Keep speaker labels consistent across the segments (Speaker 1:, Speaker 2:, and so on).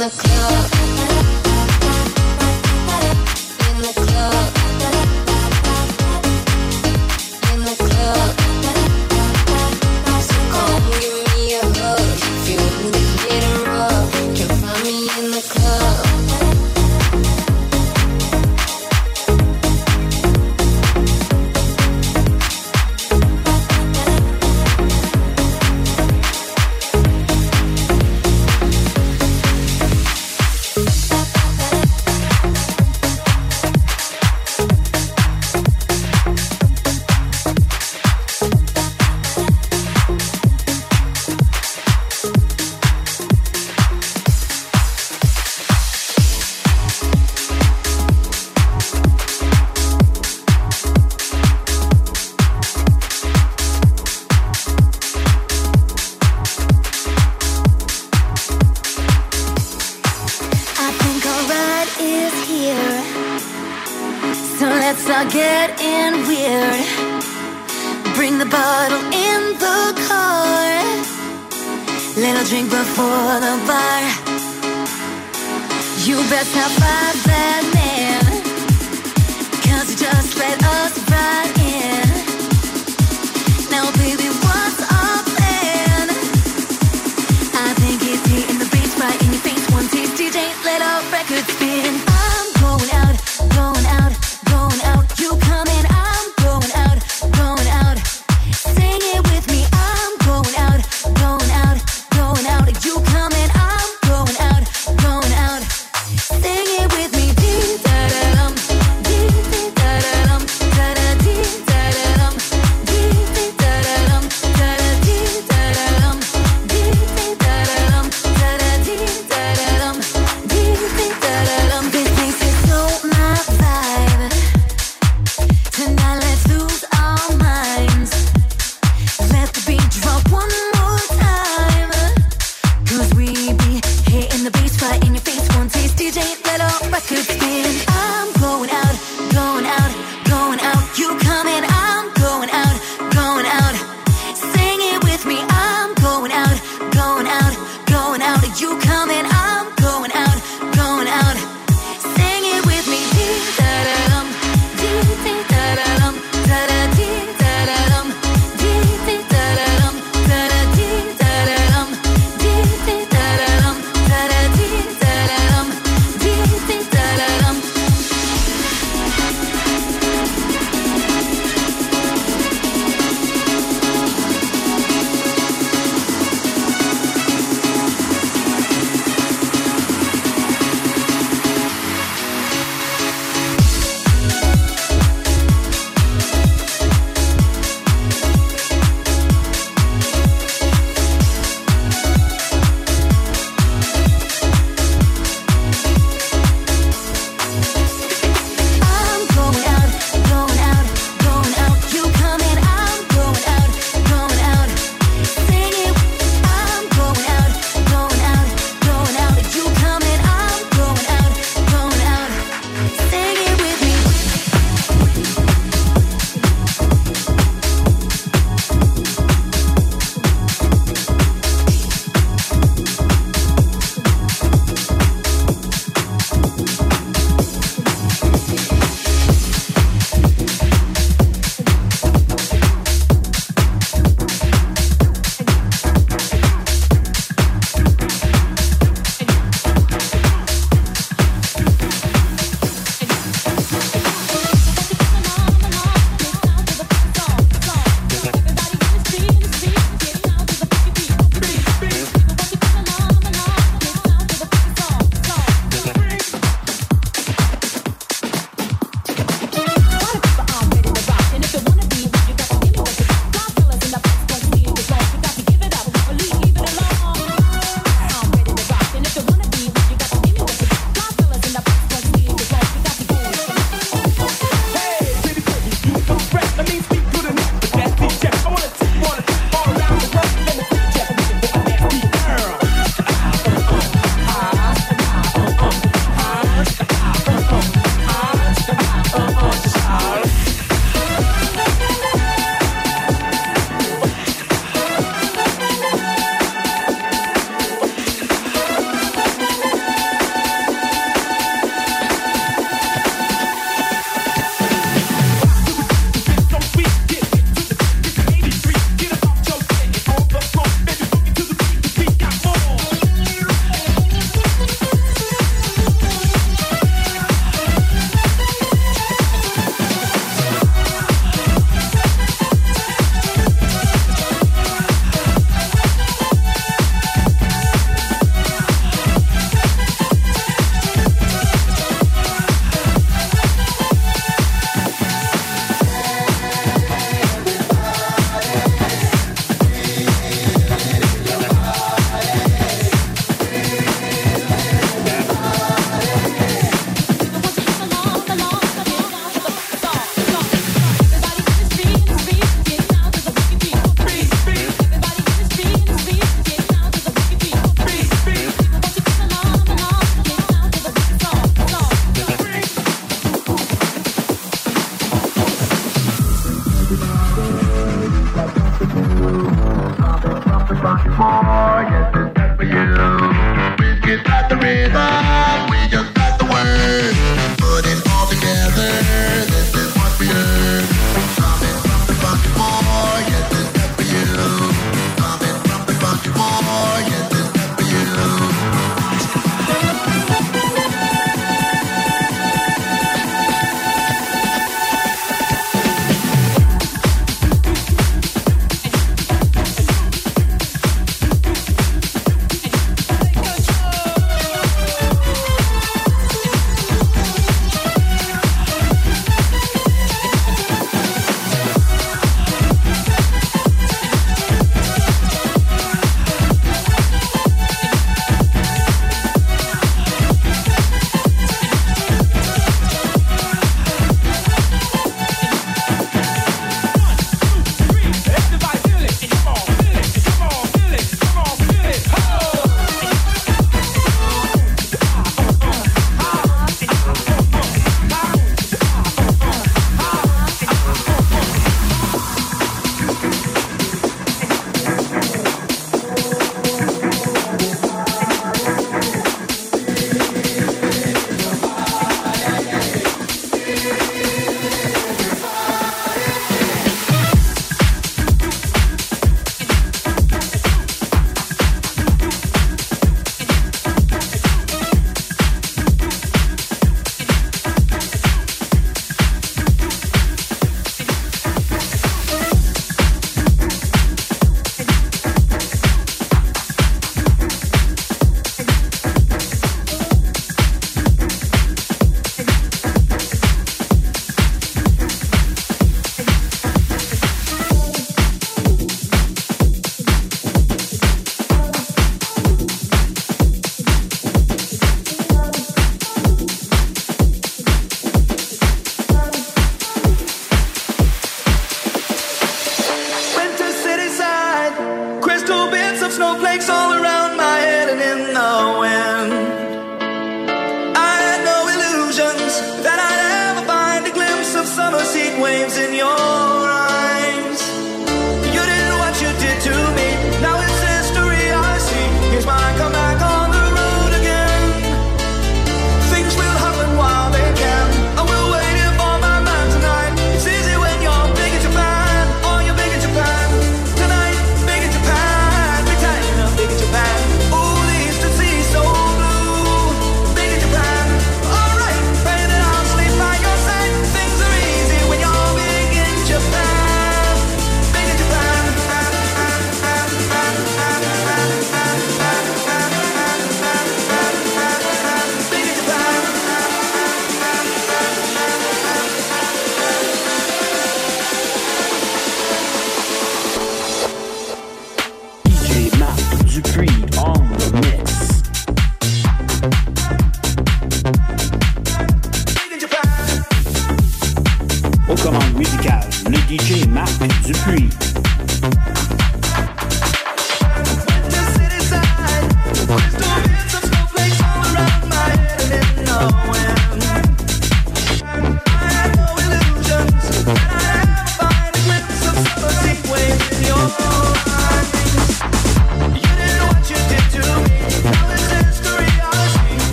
Speaker 1: the club.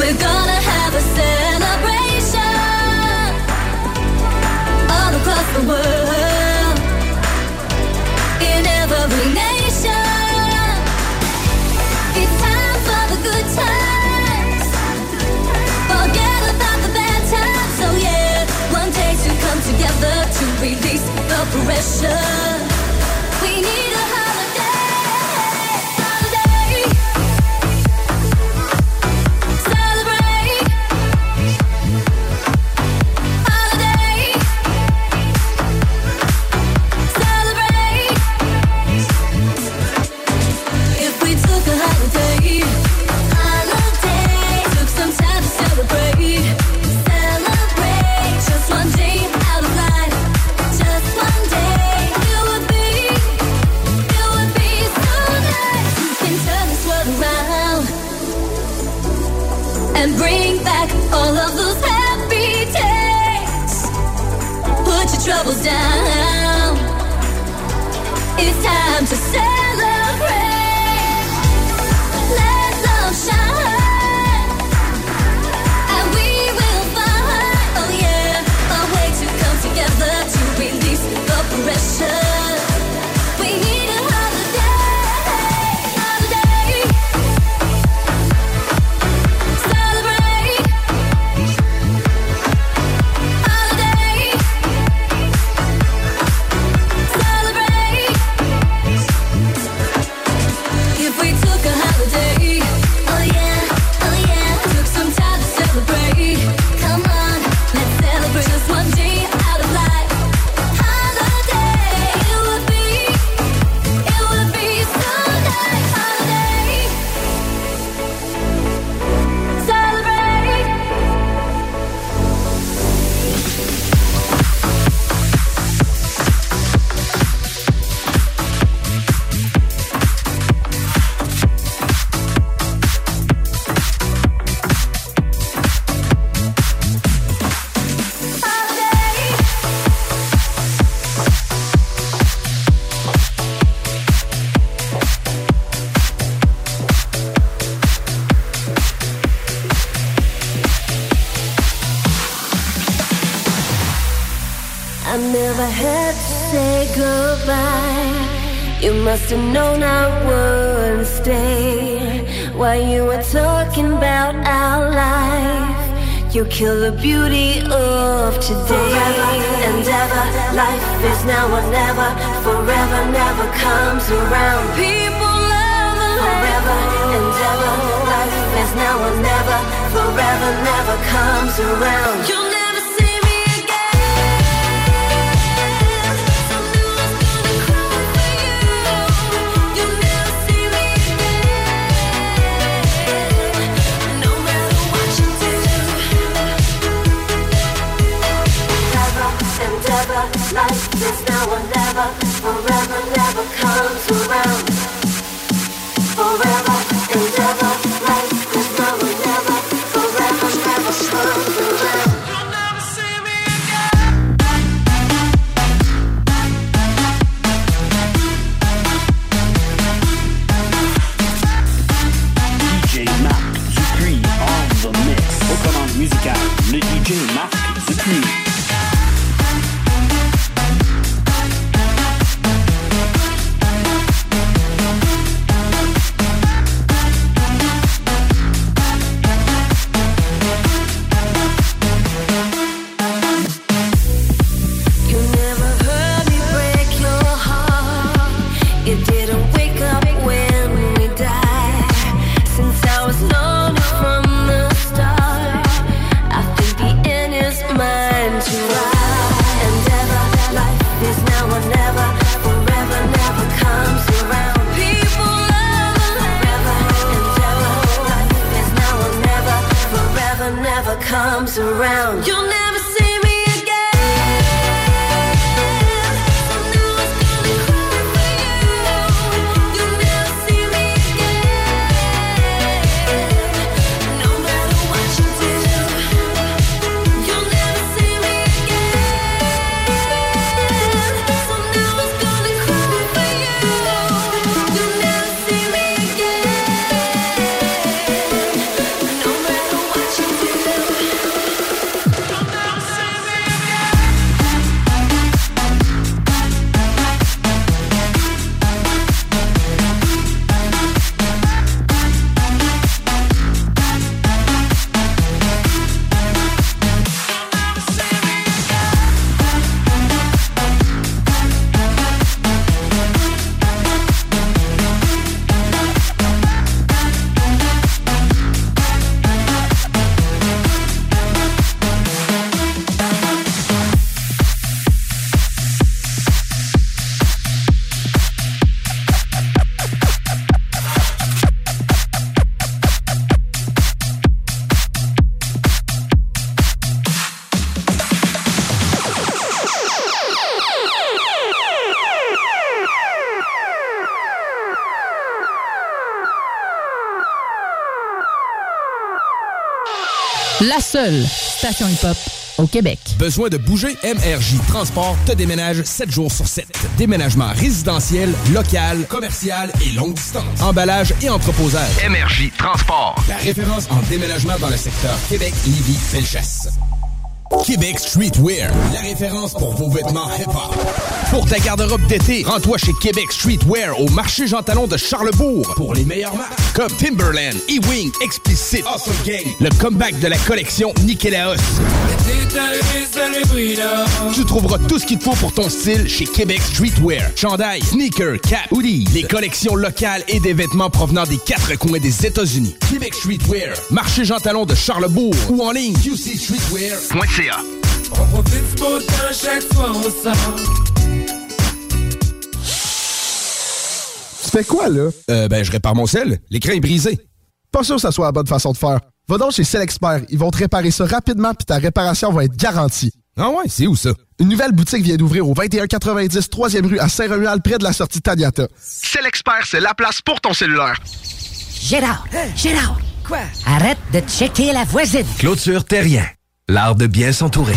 Speaker 1: We're gonna have a celebration all across the world in every nation. It's time for the good times. Forget about the bad times. Oh, yeah, one day come together to release the pressure. Have known I wouldn't stay while you were talking about our life. You kill the beauty of today. Forever and ever, life is now or never. Forever never comes around. People love Forever and ever, life is now or never. Forever never comes around. forever, forever never comes around.
Speaker 2: Seule station hip-hop au Québec.
Speaker 3: Besoin de bouger? MRJ Transport te déménage 7 jours sur 7. Déménagement résidentiel, local, commercial et longue distance. Emballage et entreposage. MRJ Transport. La référence en déménagement dans le secteur Québec, Lévis, Felchasse. Québec Streetwear, la référence pour vos vêtements hip-hop. Pour ta garde-robe d'été, rends-toi chez Québec Streetwear au marché Jean Talon de Charlebourg pour les meilleures marques comme Timberland, E-Wing, Explicit, Awesome Gang, le comeback de la collection Nikélaos. Tu trouveras tout ce qu'il te faut pour ton style chez Québec Streetwear. Chandail, sneakers, cap, hoodie, les collections locales et des vêtements provenant des quatre coins des États-Unis. Québec Streetwear, marché Jean Talon de Charlebourg ou en ligne qcstreetwear.ca.
Speaker 4: On profite du beau temps chaque fois on sort.
Speaker 5: Tu fais quoi, là?
Speaker 3: Euh, ben, je répare mon sel. L'écran est brisé.
Speaker 5: Pas sûr que ça soit la bonne façon de faire. Va donc chez Selexpert. Ils vont te réparer ça rapidement puis ta réparation va être garantie.
Speaker 3: Ah ouais, c'est où ça?
Speaker 5: Une nouvelle boutique vient d'ouvrir au 2190 3e rue à Saint-Romuald près de la sortie Taniata. Selexpert, c'est la place pour ton cellulaire.
Speaker 6: Gérard! Gérard! Quoi? Arrête de checker la voisine!
Speaker 7: Clôture Terrien. L'art de bien s'entourer.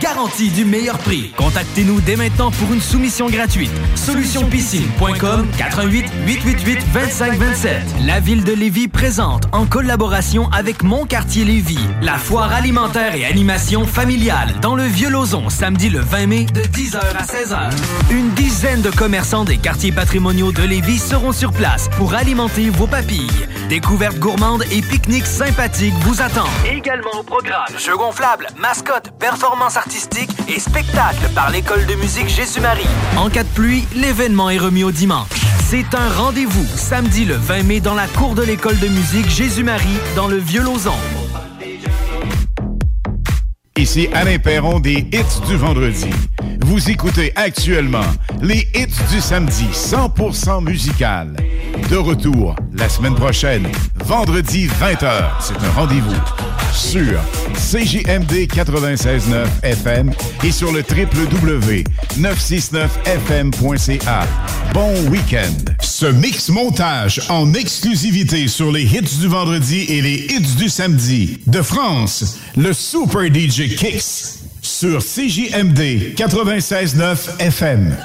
Speaker 8: Garantie du meilleur prix. Contactez-nous dès maintenant pour une soumission gratuite. Solutionpiscine.com 88 888 2527. La ville de Lévis présente en collaboration avec Mon Quartier Lévis la foire alimentaire et animation familiale dans le Vieux-Lauzon samedi le 20 mai de 10h à 16h. Une dizaine de commerçants des quartiers patrimoniaux de Lévis seront sur place pour alimenter vos papilles. Découvertes gourmandes et pique-niques sympathiques vous attendent. Également au programme jeux gonflables, mascottes, performances artistiques et spectacles par l'école de musique Jésus-Marie. En cas de pluie, l'événement est remis au dimanche. C'est un rendez-vous samedi le 20 mai dans la cour de l'école de musique Jésus-Marie dans le Vieux-Lauzon.
Speaker 9: Ici Alain Perron des hits du vendredi. Vous écoutez actuellement les hits du samedi 100% musical. De retour la semaine prochaine, vendredi 20h. C'est un rendez-vous sur CJMD 96.9 FM et sur le www.969fm.ca. Bon week-end. Ce mix montage en exclusivité sur les hits du vendredi et les hits du samedi. De France, le Super DJ Kicks sur CJMD 96.9 FM.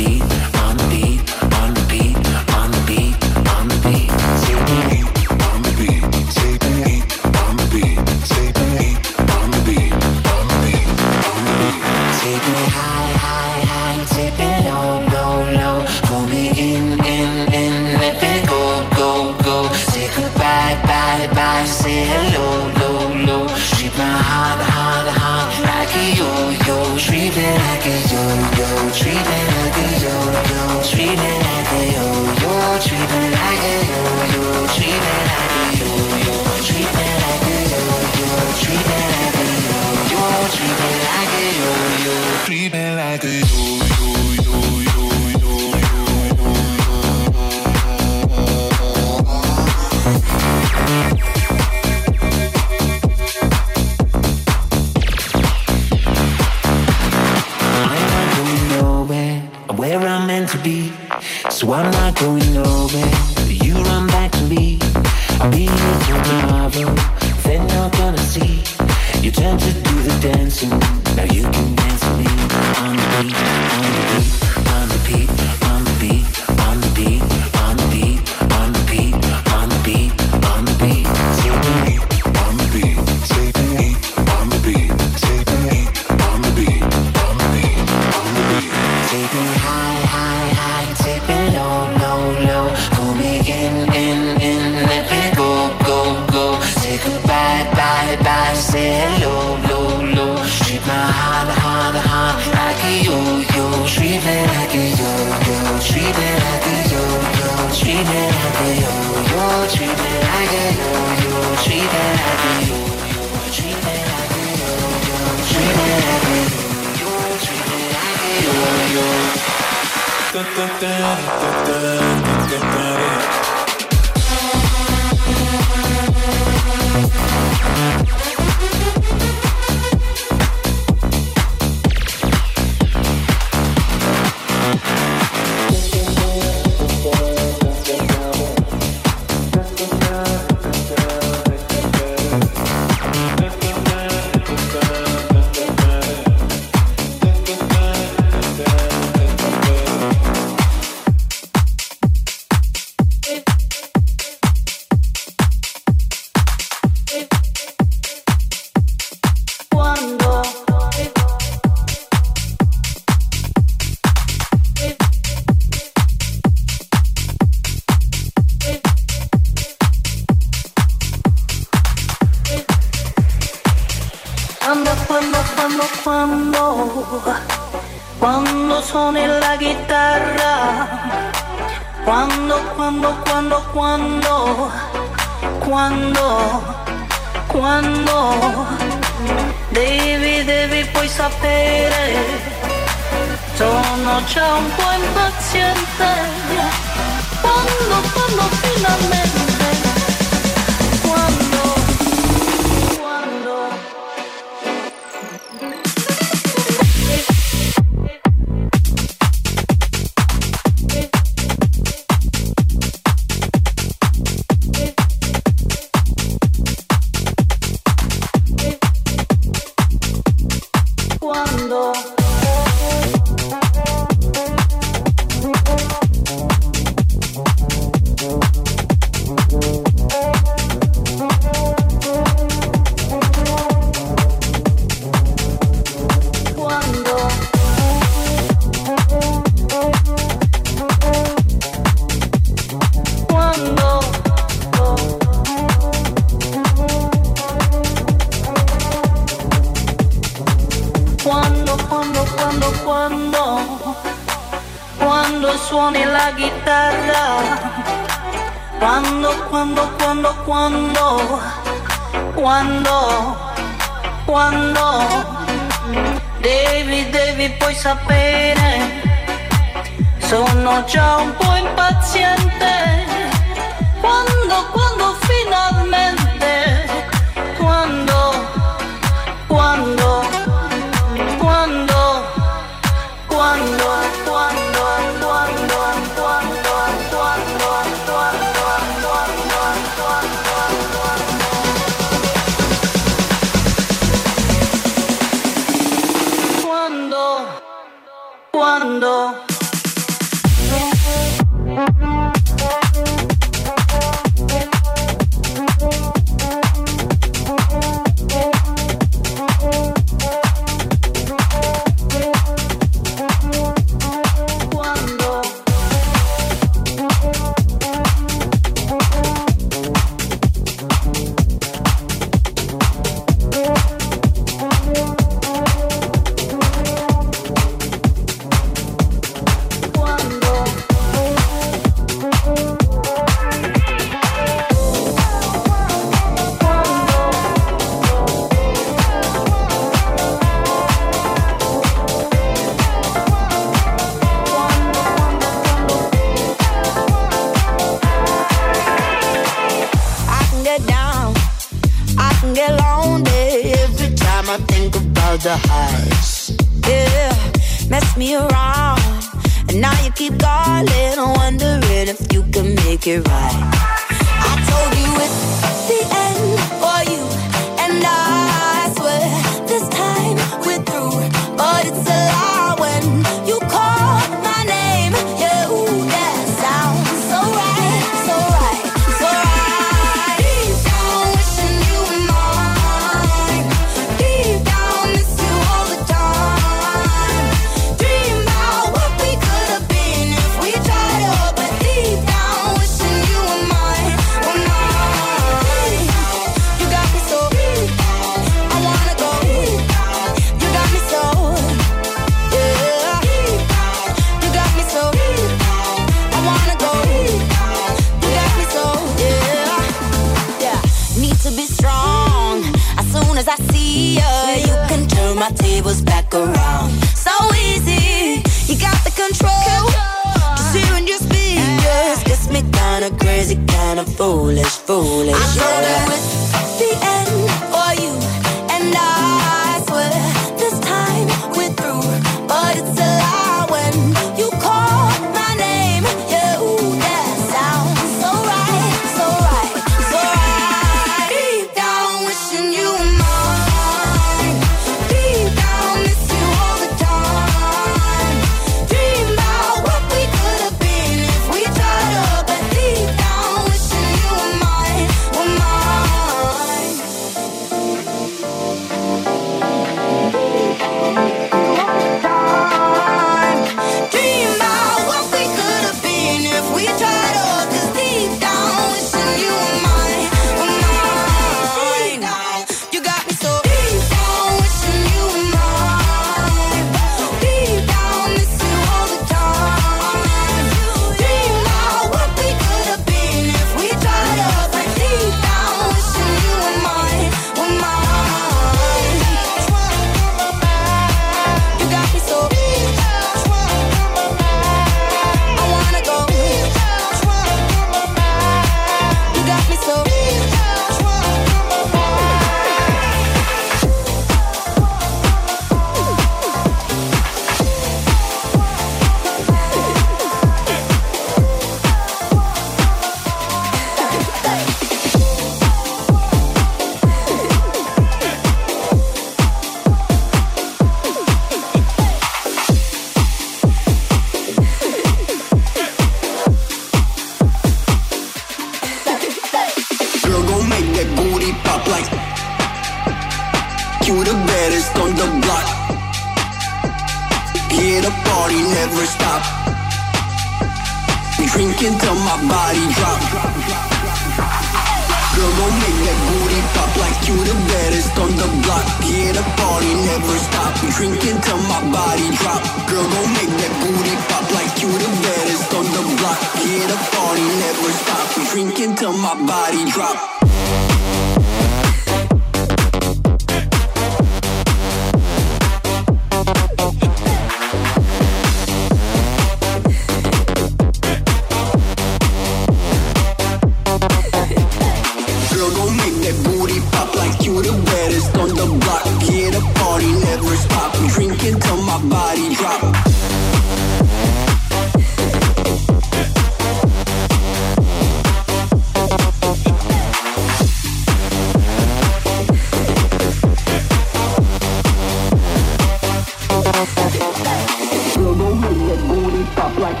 Speaker 10: Global hit that
Speaker 11: booty pop like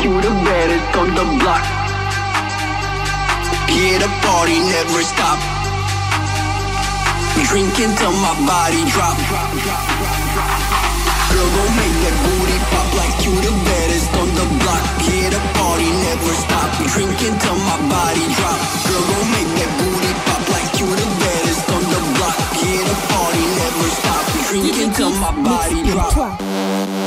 Speaker 11: You the baddest on the block Yeah, the party never stop. Drinking till my body drop Girl, go make that booty pop like you the baddest on the block Yeah, the party never stop. Drinking till my body drop. Girl, go make that booty pop like you the never stop. You can tell my body drop.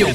Speaker 12: Le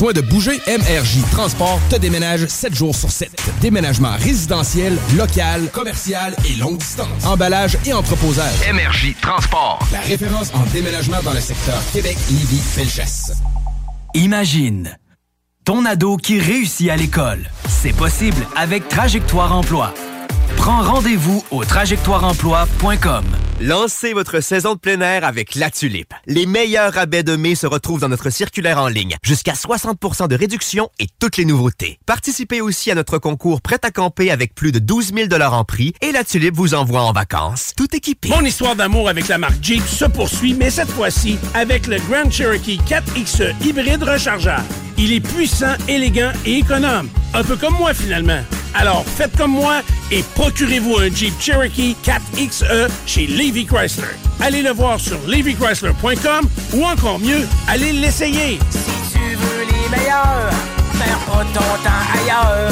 Speaker 3: Besoin de bouger? MRJ Transport te déménage 7 jours sur 7. Déménagement résidentiel, local, commercial et longue distance. Emballage et entreposage.
Speaker 12: MRJ Transport.
Speaker 3: La référence en déménagement dans le secteur Québec, Lévis, Felchasse.
Speaker 12: Imagine ton ado qui réussit à l'école. C'est possible avec Trajectoire Emploi. Prends rendez-vous au trajectoireemploi.com.
Speaker 13: Lancez votre saison de plein air avec La Tulipe. Les meilleurs rabais de mai se retrouvent dans notre circulaire en ligne. Jusqu'à 60% de réduction et toutes les nouveautés. Participez aussi à notre concours Prêt à camper avec plus de 12 000 en prix et La Tulipe vous envoie en vacances. Tout équipé.
Speaker 14: Mon histoire d'amour avec la marque Jeep se poursuit, mais cette fois-ci avec le Grand Cherokee 4XE hybride rechargeable. Il est puissant, élégant et économe. Un peu comme moi finalement. Alors faites comme moi et procurez-vous un Jeep Cherokee 4XE chez Levy Chrysler. Allez le voir sur levychrysler.com ou encore mieux, allez l'essayer.
Speaker 15: Si tu veux les meilleurs, perds pas ton temps ailleurs.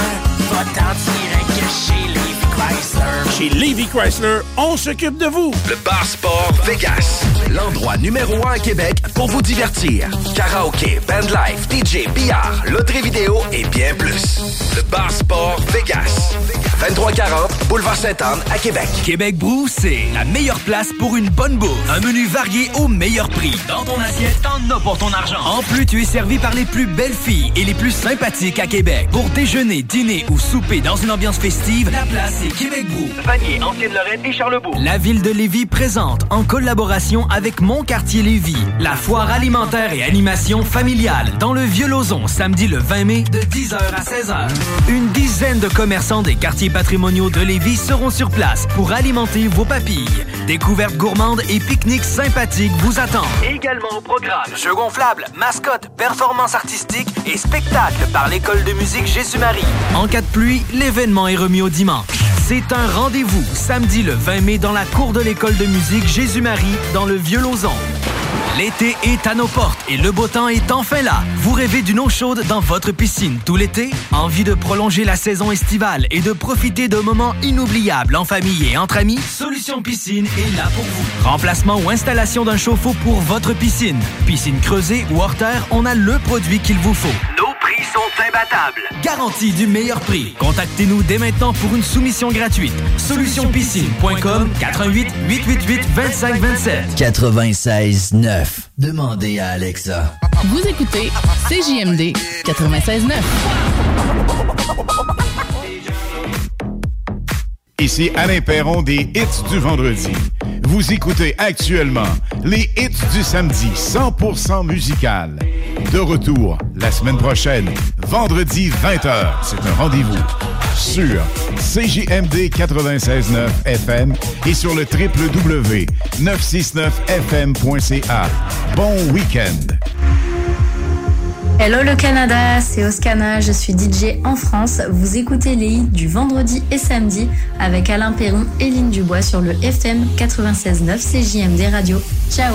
Speaker 15: Va-t'en direct chez Levi Chrysler.
Speaker 14: Chez Levy Chrysler, on s'occupe de vous.
Speaker 8: Le Bar Sport Vegas. L'endroit numéro un à Québec pour vous divertir. Karaoke, bandlife, DJ, billard, loterie vidéo et bien plus. Le Bar Sport Vegas. 2340 Boulevard Sainte-Anne à Québec.
Speaker 12: Québec Brou, c'est la meilleure place pour une bonne bouffe. Un menu varié au meilleur prix. Dans ton assiette, t'en as pour ton argent. En plus, tu es servi par les plus belles filles et les plus sympathiques à Québec. Pour déjeuner, dîner ou souper dans une ambiance festive, la place est
Speaker 8: Québec-Brou.
Speaker 13: Vanier, Ancienne-Lorraine et Charlebourg.
Speaker 8: La ville de Lévis présente, en collaboration avec Mon Quartier Lévis, la foire alimentaire et animation familiale dans le Vieux-Lauzon, samedi le 20 mai de 10h à 16h. Une dizaine de commerçants des quartiers patrimoniaux de Lévis seront sur place pour alimenter vos papilles. Découvertes gourmandes et pique-niques sympathiques vous attendent.
Speaker 13: Également au programme.
Speaker 8: Jeux gonflables, mascottes, performances artistiques et spectacles par l'école de musique Jésus-Marie. En cas de pluie, l'événement est remis au dimanche. C'est un rendez-vous samedi le 20 mai dans la cour de l'école de musique Jésus-Marie dans le Vieux-Lauzon. L'été est à nos portes et le beau temps est enfin là. Vous rêvez d'une eau chaude dans votre piscine tout l'été? Envie de prolonger la saison estivale et de profiter de moments inoubliables en famille et entre amis? Solution Piscine est là pour vous. Remplacement ou installation d'un chauffe-eau pour votre piscine. Piscine creusée ou hors terre, on a le produit qu'il vous faut.
Speaker 13: Sont imbattables.
Speaker 8: Garantie du meilleur prix. Contactez-nous dès maintenant pour une soumission gratuite. Solutionpiscine.com 88 888 2527.
Speaker 16: 96 9. Demandez à Alexa.
Speaker 2: Vous écoutez CJMD 96.9.
Speaker 9: Ici Alain Perron des hits du vendredi. Vous écoutez actuellement les hits du samedi 100% musical. De retour la semaine prochaine, vendredi 20h. C'est un rendez-vous sur CJMD 96.9 FM et sur le www.969fm.ca. Bon week-end!
Speaker 17: Hello le Canada, c'est Oscana, je suis DJ en France. Vous écoutez les hits du vendredi et samedi avec Alain Perron et Lynn Dubois sur le FM 96.9 CJMD Radio. Ciao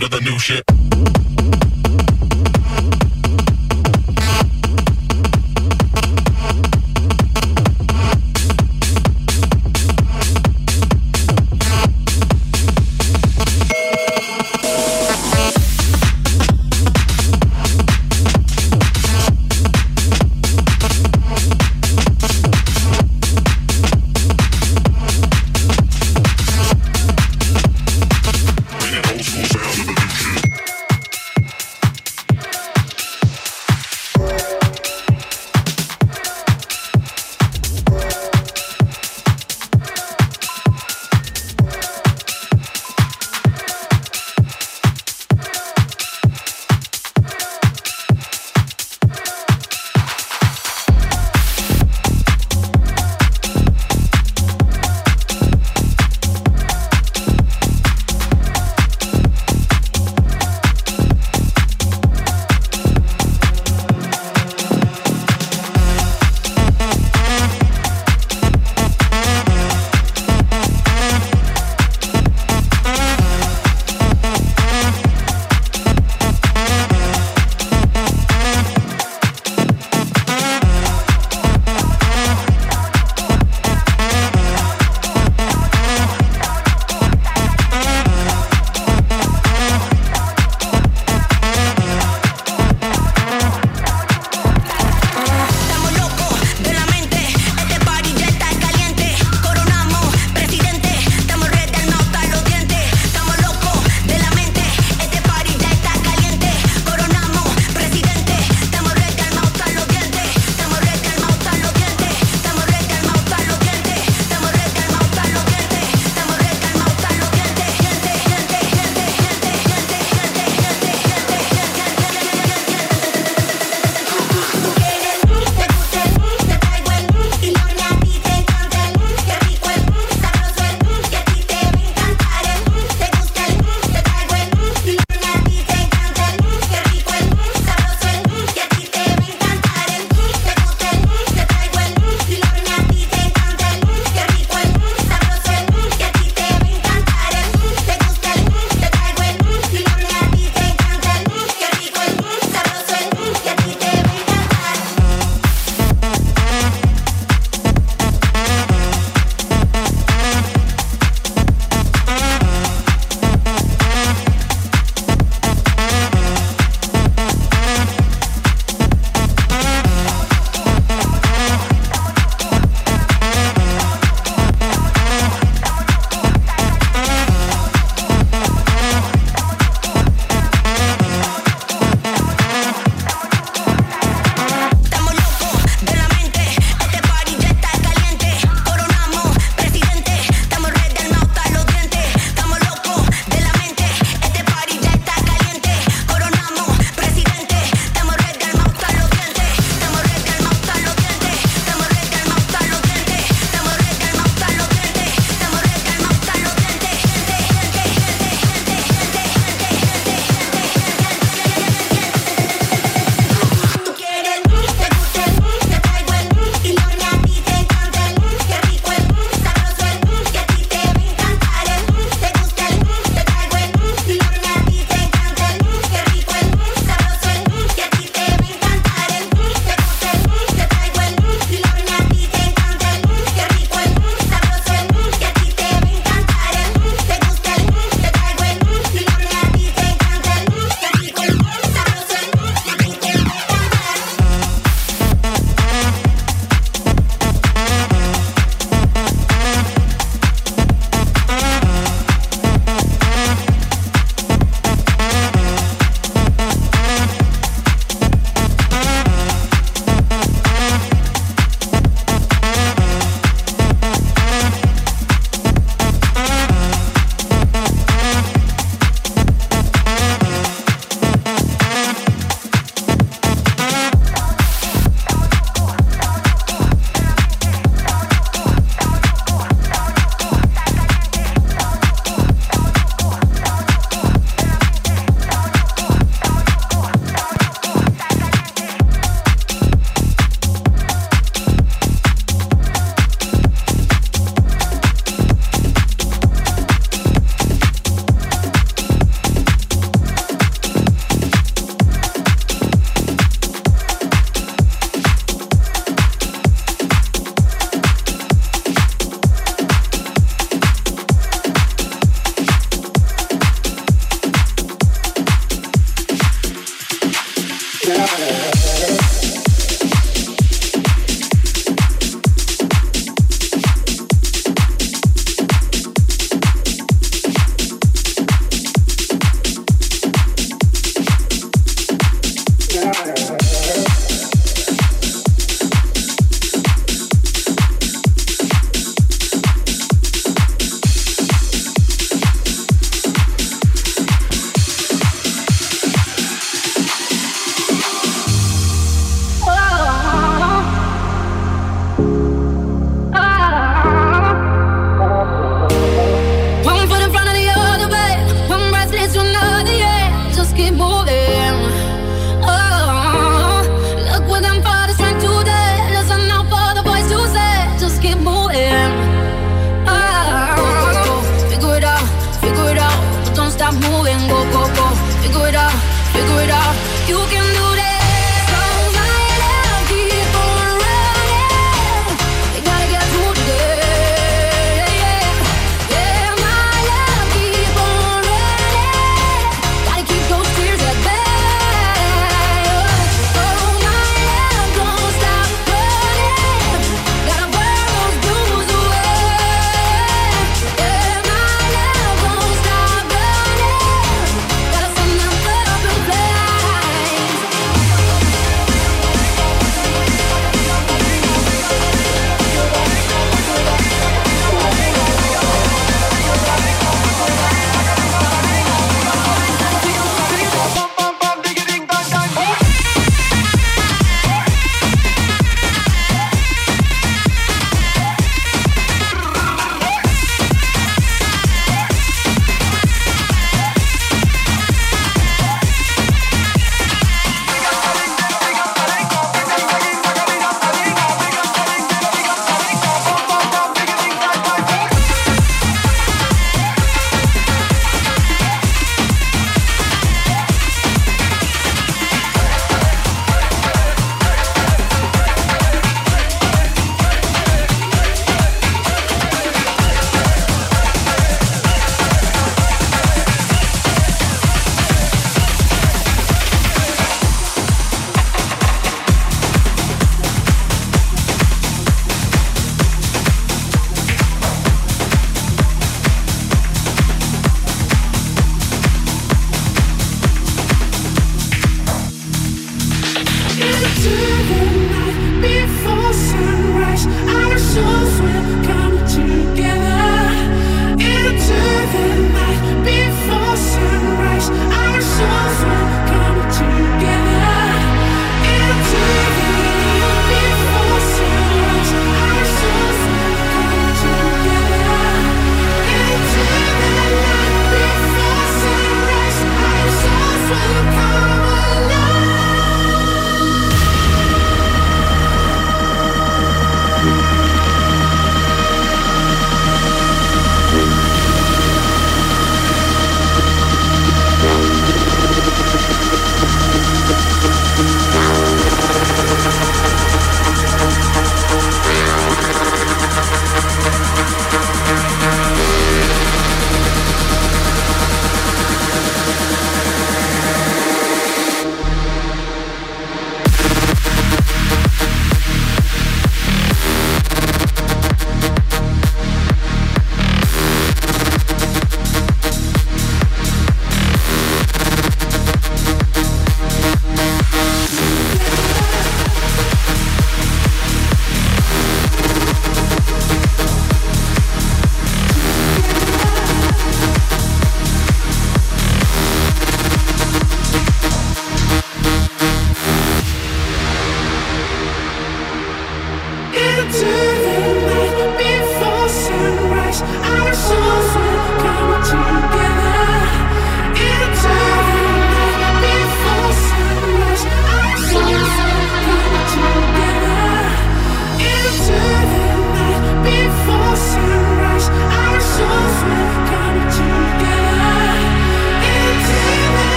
Speaker 1: to the
Speaker 18: new shit.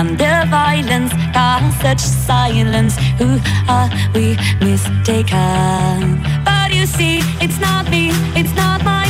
Speaker 19: and the violence are such silence. Who are we mistaken? But you see, it's not me, it's not my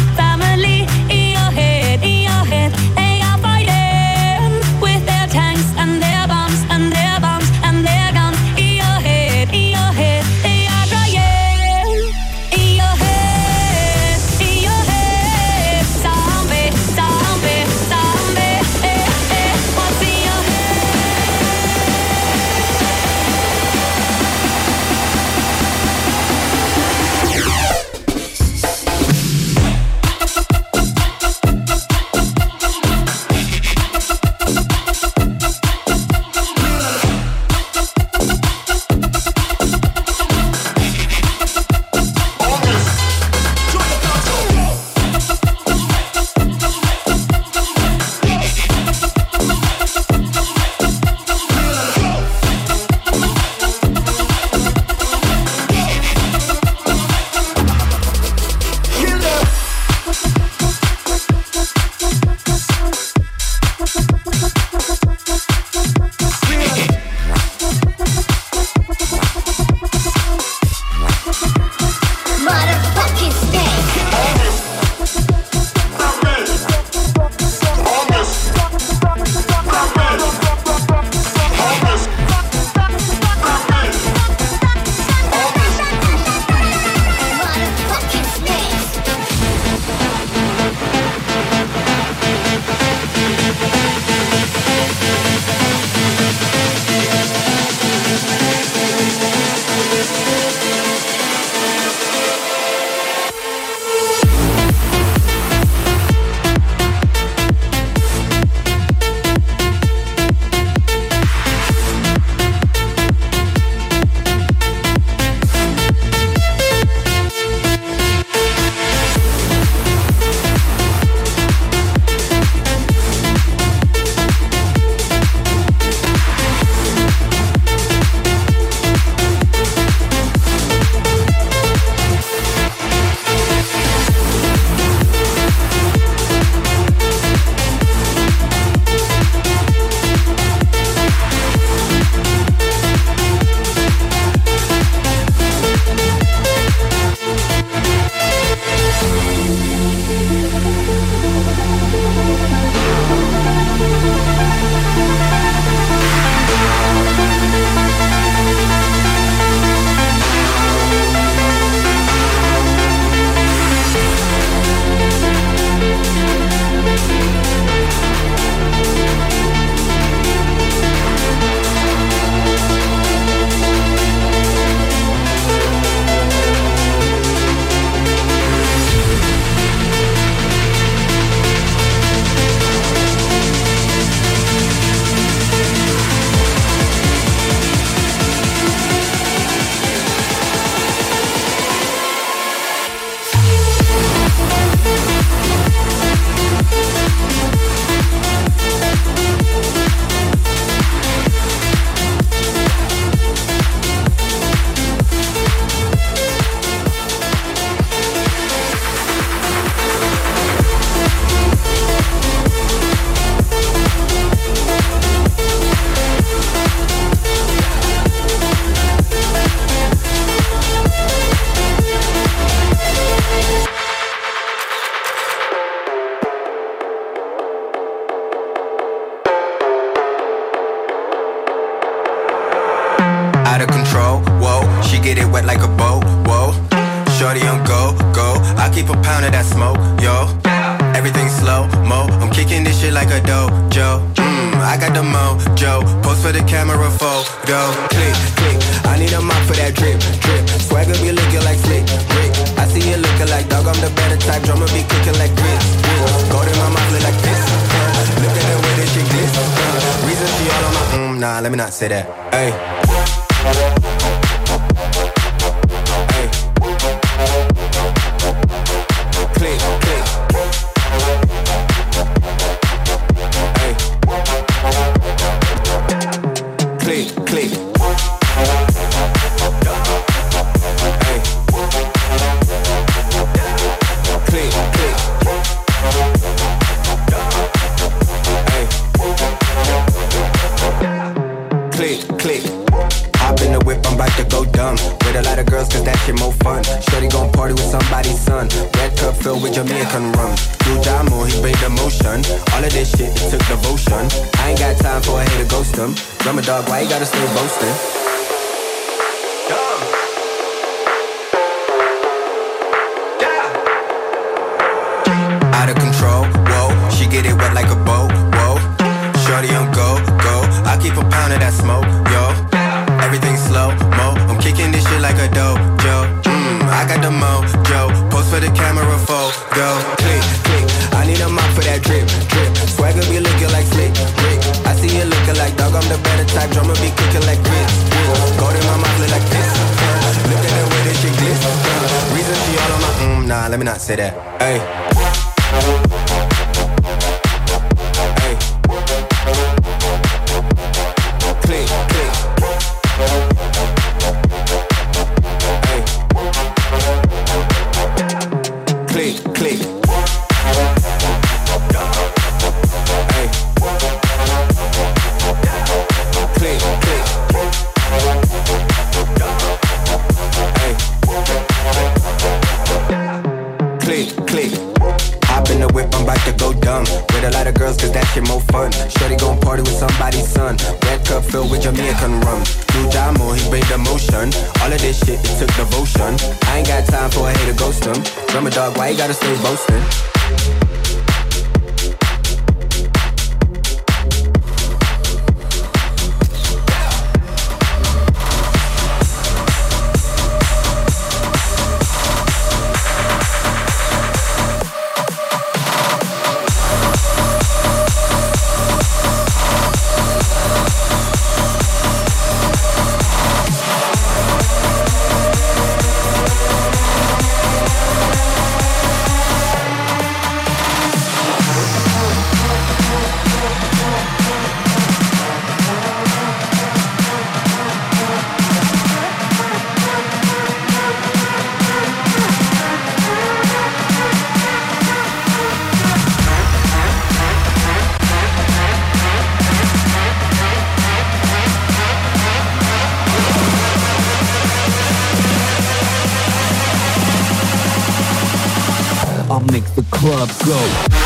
Speaker 20: club go.